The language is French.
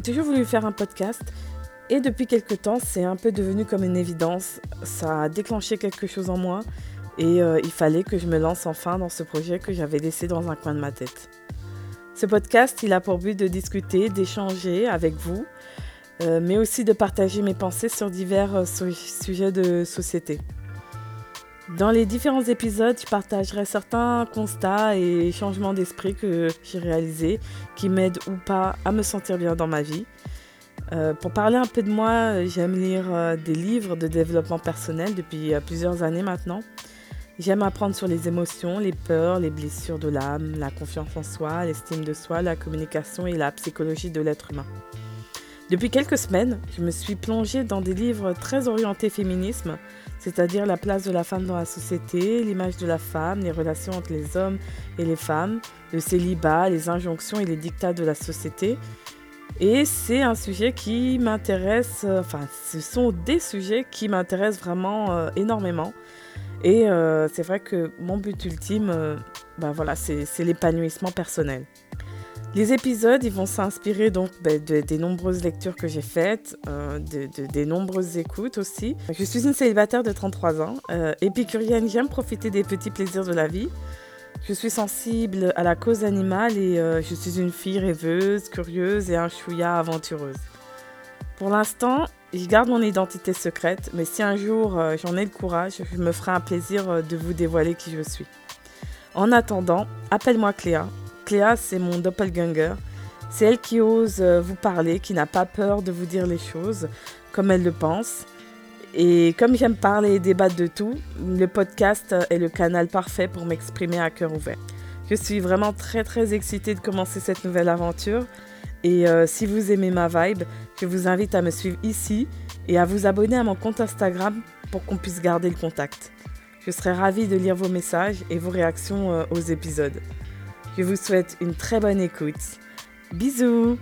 voulu faire un podcast et depuis quelque temps, c'est un peu devenu comme une évidence. Ça a déclenché quelque chose en moi et euh, il fallait que je me lance enfin dans ce projet que j'avais laissé dans un coin de ma tête. Ce podcast, il a pour but de discuter, d'échanger avec vous, euh, mais aussi de partager mes pensées sur divers euh, sujets de société. Dans les différents épisodes, je partagerai certains constats et changements d'esprit que j'ai réalisés qui m'aident ou pas à me sentir bien dans ma vie. Euh, pour parler un peu de moi, j'aime lire euh, des livres de développement personnel depuis euh, plusieurs années maintenant. J'aime apprendre sur les émotions, les peurs, les blessures de l'âme, la confiance en soi, l'estime de soi, la communication et la psychologie de l'être humain. Depuis quelques semaines, je me suis plongée dans des livres très orientés féminisme, c'est-à-dire la place de la femme dans la société, l'image de la femme, les relations entre les hommes et les femmes, le célibat, les injonctions et les dictats de la société. Et c'est un sujet qui m'intéresse, euh, enfin ce sont des sujets qui m'intéressent vraiment euh, énormément. Et euh, c'est vrai que mon but ultime, ben voilà, c'est l'épanouissement personnel. Les épisodes, ils vont s'inspirer donc ben, des nombreuses lectures que j'ai faites, euh, des nombreuses écoutes aussi. Je suis une célibataire de 33 ans, euh, épicurienne, j'aime profiter des petits plaisirs de la vie. Je suis sensible à la cause animale et euh, je suis une fille rêveuse, curieuse et un chouïa aventureuse. Pour l'instant, je garde mon identité secrète, mais si un jour j'en ai le courage, je me ferai un plaisir de vous dévoiler qui je suis. En attendant, appelle-moi Cléa, Cléa, c'est mon doppelganger. C'est elle qui ose euh, vous parler, qui n'a pas peur de vous dire les choses comme elle le pense. Et comme j'aime parler et débattre de tout, le podcast est le canal parfait pour m'exprimer à cœur ouvert. Je suis vraiment très très excitée de commencer cette nouvelle aventure. Et euh, si vous aimez ma vibe, je vous invite à me suivre ici et à vous abonner à mon compte Instagram pour qu'on puisse garder le contact. Je serai ravie de lire vos messages et vos réactions euh, aux épisodes. Je vous souhaite une très bonne écoute. Bisous